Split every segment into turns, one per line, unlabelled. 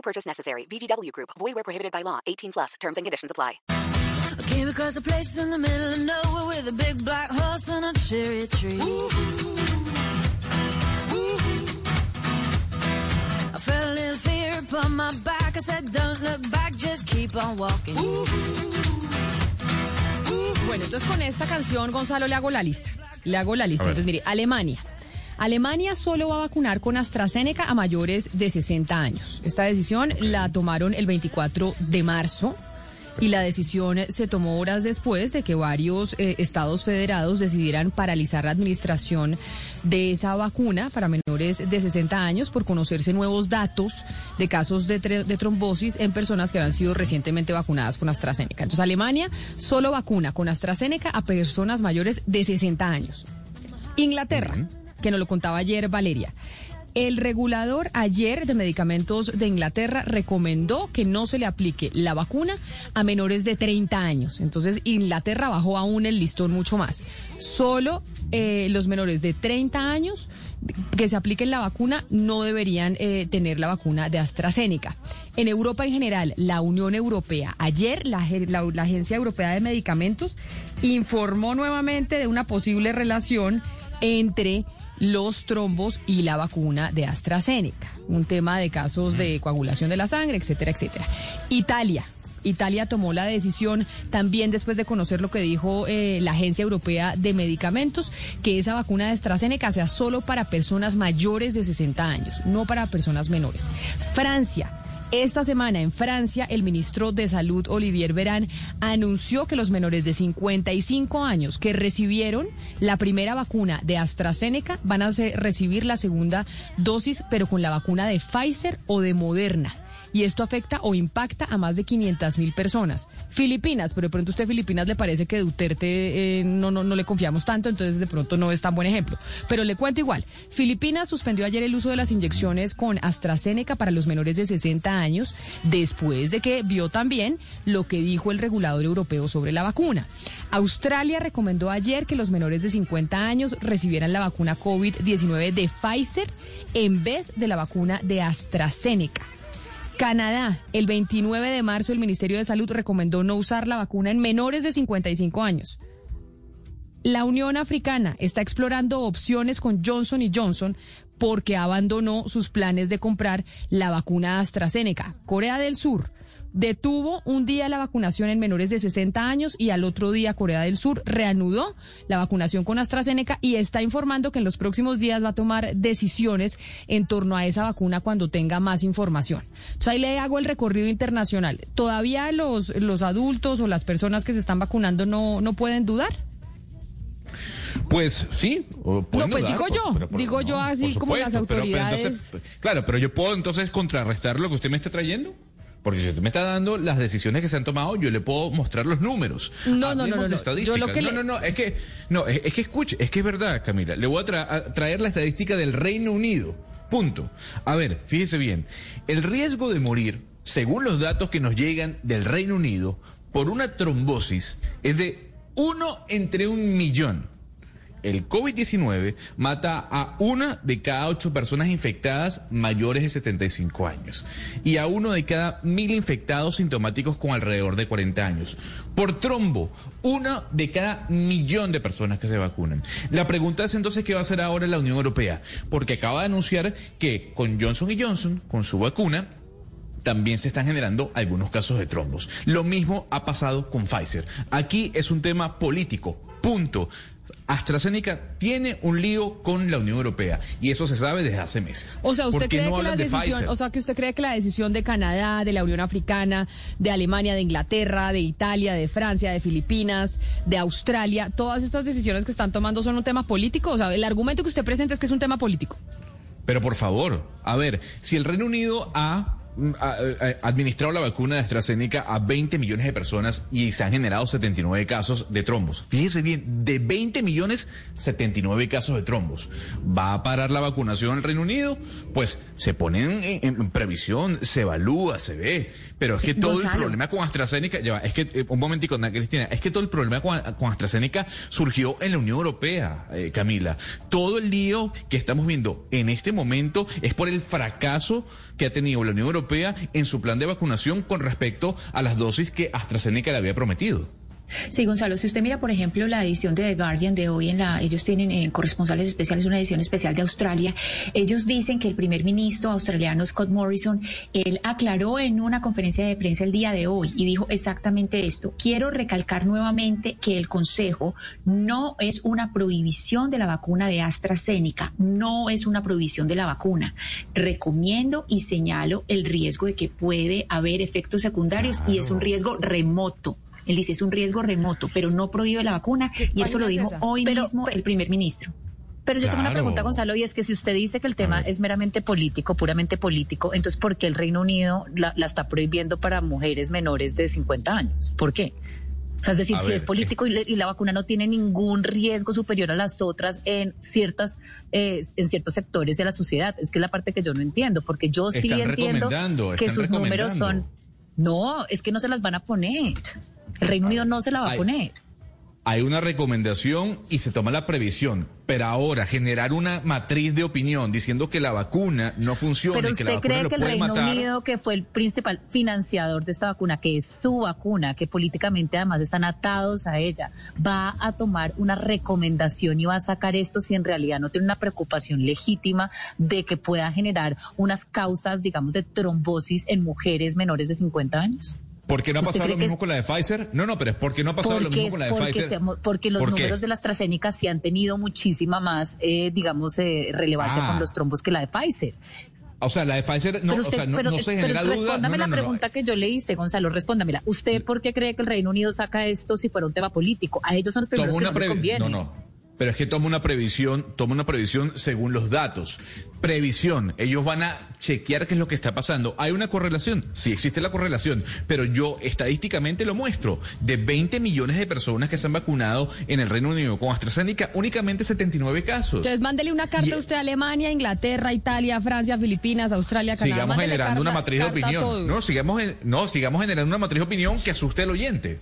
No purchase necessary. VGW Group. Void where prohibited by law. 18 plus. Terms and conditions apply.
I came across a place in the middle of nowhere with a big black horse and a cherry tree. I felt a little fear upon my back. I said, don't look back, just keep on walking.
Bueno, entonces con esta canción, Gonzalo, le hago la lista. Le hago la lista. Entonces, mire, Alemania. Alemania solo va a vacunar con AstraZeneca a mayores de 60 años. Esta decisión la tomaron el 24 de marzo y la decisión se tomó horas después de que varios eh, estados federados decidieran paralizar la administración de esa vacuna para menores de 60 años por conocerse nuevos datos de casos de, de trombosis en personas que habían sido recientemente vacunadas con AstraZeneca. Entonces, Alemania solo vacuna con AstraZeneca a personas mayores de 60 años. Inglaterra, que nos lo contaba ayer Valeria. El regulador ayer de medicamentos de Inglaterra recomendó que no se le aplique la vacuna a menores de 30 años. Entonces Inglaterra bajó aún el listón mucho más. Solo eh, los menores de 30 años que se apliquen la vacuna no deberían eh, tener la vacuna de AstraZeneca. En Europa en general, la Unión Europea, ayer la, la Agencia Europea de Medicamentos informó nuevamente de una posible relación entre los trombos y la vacuna de AstraZeneca. Un tema de casos de coagulación de la sangre, etcétera, etcétera. Italia. Italia tomó la decisión también después de conocer lo que dijo eh, la Agencia Europea de Medicamentos, que esa vacuna de AstraZeneca sea solo para personas mayores de 60 años, no para personas menores. Francia. Esta semana en Francia, el ministro de Salud, Olivier Verán, anunció que los menores de 55 años que recibieron la primera vacuna de AstraZeneca van a recibir la segunda dosis, pero con la vacuna de Pfizer o de Moderna. Y esto afecta o impacta a más de 500 mil personas. Filipinas, pero de pronto a usted Filipinas le parece que Duterte eh, no, no, no le confiamos tanto, entonces de pronto no es tan buen ejemplo. Pero le cuento igual. Filipinas suspendió ayer el uso de las inyecciones con AstraZeneca para los menores de 60 años, después de que vio también lo que dijo el regulador europeo sobre la vacuna. Australia recomendó ayer que los menores de 50 años recibieran la vacuna COVID-19 de Pfizer en vez de la vacuna de AstraZeneca. Canadá, el 29 de marzo el Ministerio de Salud recomendó no usar la vacuna en menores de 55 años. La Unión Africana está explorando opciones con Johnson y Johnson porque abandonó sus planes de comprar la vacuna AstraZeneca. Corea del Sur detuvo un día la vacunación en menores de 60 años y al otro día Corea del Sur reanudó la vacunación con AstraZeneca y está informando que en los próximos días va a tomar decisiones en torno a esa vacuna cuando tenga más información. Ahí le hago el recorrido internacional. ¿Todavía los, los adultos o las personas que se están vacunando no, no pueden dudar?
Pues sí. o
No, pues digo yo, digo yo así como las
supuesto, pero- pero
autoridades.
entonces, claro, pero yo puedo entonces contrarrestar lo que usted me está trayendo. Porque si usted me está dando las decisiones que se han tomado, yo le puedo mostrar los números.
No, no, no, no, no.
estadísticas.
Yo lo que
no,
le-
no, no, es que, no, es, es que escuche, es que es verdad, Camila. Le voy a, tra- a traer la estadística del Reino Unido. Punto. A ver, fíjese bien. El riesgo de morir, según los datos que nos llegan del Reino Unido, por una trombosis es de uno entre un millón. El COVID-19 mata a una de cada ocho personas infectadas mayores de 75 años y a uno de cada mil infectados sintomáticos con alrededor de 40 años. Por trombo, una de cada millón de personas que se vacunan. La pregunta es entonces qué va a hacer ahora la Unión Europea, porque acaba de anunciar que con Johnson Johnson, con su vacuna, también se están generando algunos casos de trombos. Lo mismo ha pasado con Pfizer. Aquí es un tema político. Punto. AstraZeneca tiene un lío con la Unión Europea y eso se sabe desde hace meses.
O sea, usted
¿Por qué
cree
no
que la
de
decisión, o sea, que usted cree que la decisión de Canadá, de la Unión Africana, de Alemania, de Inglaterra, de Italia, de Francia, de Filipinas, de Australia, todas estas decisiones que están tomando son un tema político, o sea, el argumento que usted presenta es que es un tema político.
Pero por favor, a ver, si el Reino Unido ha administrado la vacuna de AstraZeneca a 20 millones de personas y se han generado 79 casos de trombos. Fíjese bien, de 20 millones, 79 casos de trombos. ¿Va a parar la vacunación en el Reino Unido? Pues se ponen en, en previsión, se evalúa, se ve. Pero es que todo el problema con AstraZeneca, ya va, es que, eh, un momentico, Ana Cristina, es que todo el problema con, con AstraZeneca surgió en la Unión Europea, eh, Camila. Todo el lío que estamos viendo en este momento es por el fracaso que ha tenido la Unión Europea en su plan de vacunación con respecto a las dosis que AstraZeneca le había prometido.
Sí, Gonzalo, si usted mira, por ejemplo, la edición de The Guardian de hoy, en la, ellos tienen eh, corresponsales especiales, una edición especial de Australia, ellos dicen que el primer ministro australiano Scott Morrison, él aclaró en una conferencia de prensa el día de hoy y dijo exactamente esto. Quiero recalcar nuevamente que el Consejo no es una prohibición de la vacuna de AstraZeneca, no es una prohibición de la vacuna. Recomiendo y señalo el riesgo de que puede haber efectos secundarios y es un riesgo remoto. Él dice es un riesgo remoto, pero no prohíbe la vacuna y eso lo dijo
esa?
hoy
Pero-
mismo el primer ministro.
Pero yo tengo una pregunta, Gonzalo, y es que si usted dice que el tema es meramente político, puramente político, entonces ¿por qué el Reino Unido la, la está prohibiendo para mujeres menores de 50 años? ¿Por qué? O sea, es decir,
A
si
ver,
es político y, le- y la vacuna no tiene ningún riesgo superior a las otras en ciertas, eh, en ciertos sectores de la sociedad, es que es la parte que yo no entiendo, porque yo sí entiendo que sus números son, no, es que no se las van a poner. El Reino Unido no se la va a poner.
Hay una recomendación y se toma la previsión, pero ahora generar una matriz de opinión diciendo que la vacuna no funciona
Pero
y que la
usted
vacuna
cree
lo
que el
puede
Reino
matar.
Unido, que fue el principal financiador de esta vacuna, que es su vacuna, que políticamente además están atados a ella, va a tomar una recomendación y va a sacar esto si en realidad no tiene una preocupación legítima de que pueda generar unas causas, digamos, de trombosis en mujeres menores de 50 años?
¿Por qué no ha
¿Usted
pasado lo mismo
es-
con la de Pfizer? No, no, pero es porque no ha pasado lo
Porque,
mismo
es-
con la de
porque,
Pfizer.
seamos- porque los
¿Por
números de la AstraZeneca sí han tenido muchísima más, eh, digamos, eh, relevancia
Ah.
con los trombos que la de Pfizer.
O sea, la de Pfizer no,
pero
o
usted,
sea, no,
pero,
no se
pero
genera duda.
respóndame
No, no,
la
no, no.
pregunta que yo le hice, Gonzalo, respóndamela. ¿Usted por qué cree que el Reino Unido saca esto si fuera un tema político? A ellos son los primeros que no les conviene.
No, no. Pero es que toma una previsión, toma una previsión según los datos. Previsión. Ellos van a chequear qué es lo que está pasando. Hay una correlación. Sí existe la correlación. Pero yo estadísticamente lo muestro. De 20 millones de personas que se han vacunado en el Reino Unido con AstraZeneca, únicamente 79 casos.
Entonces, mándele una carta
Y-
a usted a Alemania, Inglaterra, Italia, Francia, Filipinas, Australia, Canadá.
sigamos
Mándele
generando una matriz de opinión. No, sigamos, no, sigamos generando una matriz de opinión que asuste al oyente.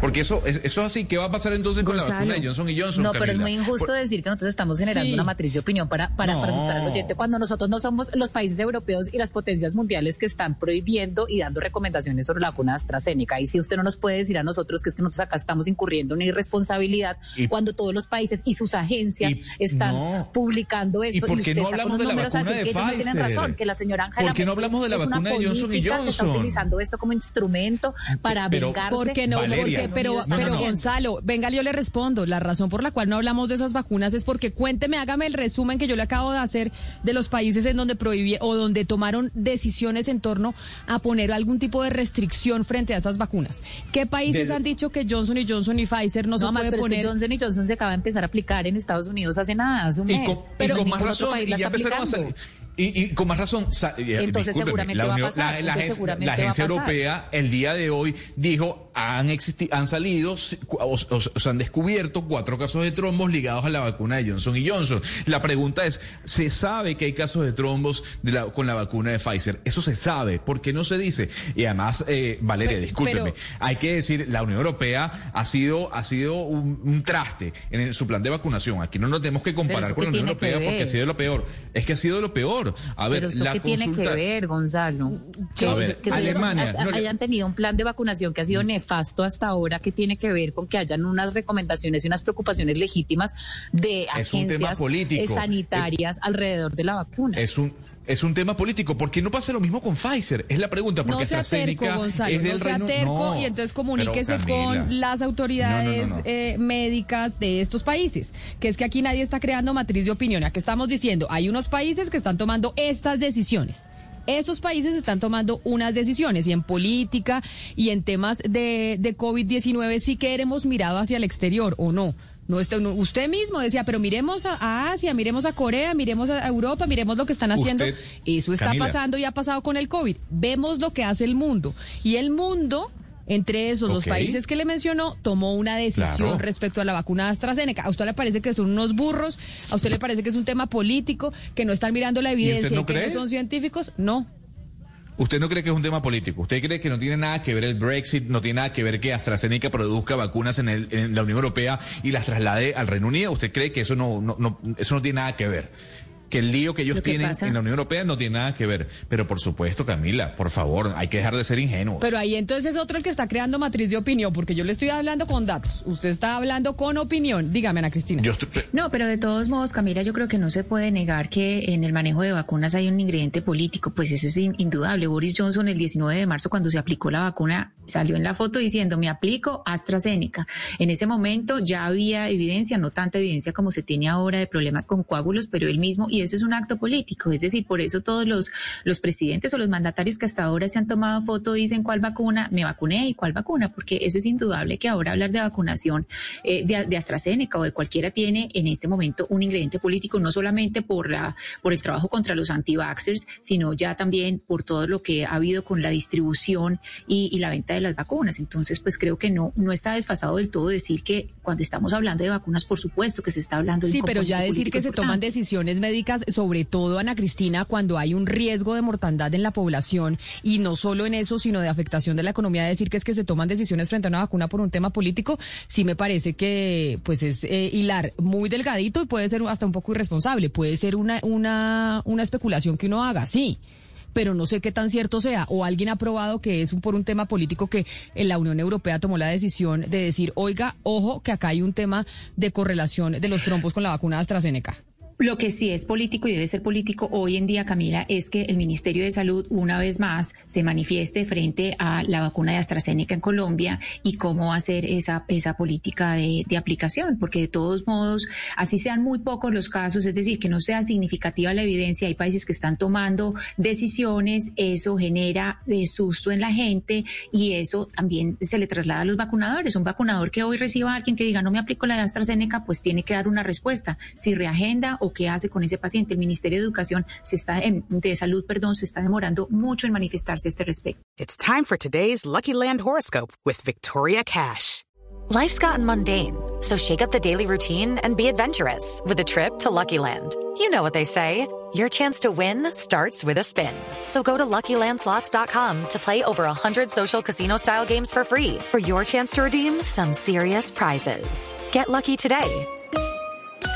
Porque eso, es- eso es así. ¿Qué va a pasar entonces con la vacuna de Johnson y Johnson?
No, pero es muy injusto
Por-
decir que nosotros estamos generando
Sí.
una matriz de opinión para, para, para
No.
asustar al oyente cuando nosotros no somos los países europeos y las potencias mundiales que están prohibiendo y dando recomendaciones sobre la vacuna AstraZeneca. Y si usted no nos puede decir a nosotros que es que nosotros acá estamos incurriendo en una irresponsabilidad
Y-
cuando todos los países y sus agencias
Y-
están
no.
publicando esto
¿Y por qué
usted
no hablamos de la
números
vacuna
así
de
que ellos no tienen razón, que la señora Angela
¿Por qué no hablamos de la vacuna de Johnson y
que está
Johnson?
utilizando esto como instrumento para
Pero-
vengarse.
¿Por qué no?
Valeria.
Porque- pero, pero
no, no.
Gonzalo, venga, yo le respondo. La razón por la cual no hablamos de esas vacunas es porque cuénteme, hágame el resumen que yo le acabo de hacer de los países en donde prohibí o donde tomaron decisiones en torno a poner algún tipo de restricción frente a esas vacunas. ¿Qué países
Desde-
han dicho que Johnson y Johnson y Pfizer no,
No,
se
más,
puede
pero
poner?
es que Johnson y Johnson se acaba de empezar a aplicar en Estados Unidos hace nada, hace un
Y
mes.
con, y
pero
con más razón, y ya a
aplicando.
salir. Y, y con más razón, eh,
Entonces seguramente
la
va a
Unión-
pasar,
la- la
entonces
agencia-
seguramente
la
va a
agencia
pasar.
europea el día de hoy dijo han existi- han salido o, o- o se han descubierto cuatro casos de trombos ligados a la vacuna de Johnson y Johnson. La pregunta es, se sabe que hay casos de trombos de la- con la vacuna de Pfizer. Eso se sabe, ¿por qué no se dice? Y además, eh, Valeria,
Pe-
discúlpeme, hay que decir, la Unión Europea ha sido ha sido un, un traste en el- su plan de vacunación. Aquí no nos tenemos que comparar con la Unión Europea porque ha sido lo peor. Es que ha sido lo peor. A ver,
Pero eso
la
qué tiene que ver, Gonzalo. Que,
ver,
que se
Alemania,
hayan-
no le-
hayan tenido un plan de vacunación que ha sido nefasto hasta ahora, que tiene que ver con que hayan unas recomendaciones y unas preocupaciones legítimas de agencias
político.
sanitarias alrededor de la vacuna.
Es un es un tema político. ¿Por qué no pasa lo mismo con Pfizer? Es la pregunta. Porque
no sea terco, Gonzalo,
es del
no sea terco
No,
y entonces comuníquese con las autoridades
no.
eh, médicas de estos países, que es que aquí nadie está creando matriz de opinión, aquí estamos diciendo, hay unos países que están tomando estas decisiones. Esos países están tomando unas decisiones y en política y en temas de, de COVID-19 sí que hemos mirado hacia el exterior o no. No, este- no, usted mismo decía, pero miremos a, Asia, miremos a Corea, miremos a Europa, miremos lo que están haciendo.
Usted,
Eso está
Camila.
pasando y ha pasado con el COVID. Vemos lo que hace el mundo. Y el mundo, entre esos, los
Ok.
países que le mencionó, tomó una decisión
Claro.
respecto a la vacuna de AstraZeneca. ¿A usted le parece que son unos burros? ¿A usted le parece que es un tema político? ¿Que no están mirando la evidencia
no
y que
cree?
no son científicos? No.
¿Usted no cree que es un tema político? ¿Usted cree que no tiene nada que ver el Brexit, no tiene nada que ver que AstraZeneca produzca vacunas en, el- en la Unión Europea y las traslade al Reino Unido? ¿Usted cree que eso no, no, no- eso no tiene nada que ver? Que el lío que ellos
que
tienen
pasa-
en la Unión Europea no tiene nada que ver. Pero por supuesto, Camila, por favor, hay que dejar de ser ingenuos.
Pero ahí entonces es otro el que está creando matriz de opinión, porque yo le estoy hablando con datos. Usted está hablando con opinión. Dígame, Ana Cristina.
Yo estoy-
No, pero de todos modos, Camila, yo creo que no se puede negar que en el manejo de vacunas hay un ingrediente político, pues eso es in- indudable. Boris Johnson el 19 de marzo, cuando se aplicó la vacuna, salió en la foto diciendo, me aplico AstraZeneca. En ese momento ya había evidencia, no tanta evidencia como se tiene ahora de problemas con coágulos, pero él mismo, y eso es un acto político. Es decir, por eso todos los, los presidentes o los mandatarios que hasta ahora se han tomado foto dicen cuál vacuna, me vacuné y cuál vacuna, porque eso es indudable que ahora hablar de vacunación eh, de, de AstraZeneca o de cualquiera tiene en este momento un ingrediente político, no solamente por, la, por el trabajo contra los anti-vaxxers, sino ya también por todo lo que ha habido con la distribución y, y la venta de las vacunas. Entonces, pues creo que no, no está desfasado del todo decir que cuando estamos hablando de vacunas, por supuesto que se está hablando de
Sí, pero ya decir que se toman decisiones médicas, sobre todo, Ana Cristina, cuando hay un riesgo de mortandad en la población y no solo en eso, sino de afectación de la economía, decir que es que se toman decisiones frente a una vacuna por un tema político, sí me parece que pues es eh, hilar muy delgadito y puede ser hasta un poco irresponsable, puede ser una, una, una especulación que uno haga, sí. Pero no sé qué tan cierto sea. O alguien ha probado que es un- por un tema político que en la Unión Europea tomó la decisión de decir, oiga, ojo, que acá hay un tema de correlación de los trompos con la vacuna de AstraZeneca.
Lo que sí es político y debe ser político hoy en día, Camila, es que el Ministerio de Salud una vez más se manifieste frente a la vacuna de AstraZeneca en Colombia y cómo hacer esa, esa política de, de aplicación, porque de todos modos, así sean muy pocos los casos, es decir, que no sea significativa la evidencia, hay países que están tomando decisiones, eso genera eh, susto en la gente y eso también se le traslada a los vacunadores. Un vacunador que hoy reciba a alguien que diga no me aplico la de AstraZeneca, pues tiene que dar una respuesta, si reagenda o qué hace con ese paciente. El Ministerio de Educación se está, em, de Salud, perdón, se está demorando mucho en manifestarse a este respecto.
It's time for today's Lucky Land horoscope with Victoria Cash.
Life's gotten mundane, so shake up the daily routine and be adventurous with a trip to Lucky Land. You know what they say. Your chance to win starts with a spin. So go to LuckyLandSlots.com to play over 100 social casino-style games for free for your chance to redeem some serious prizes. Get lucky today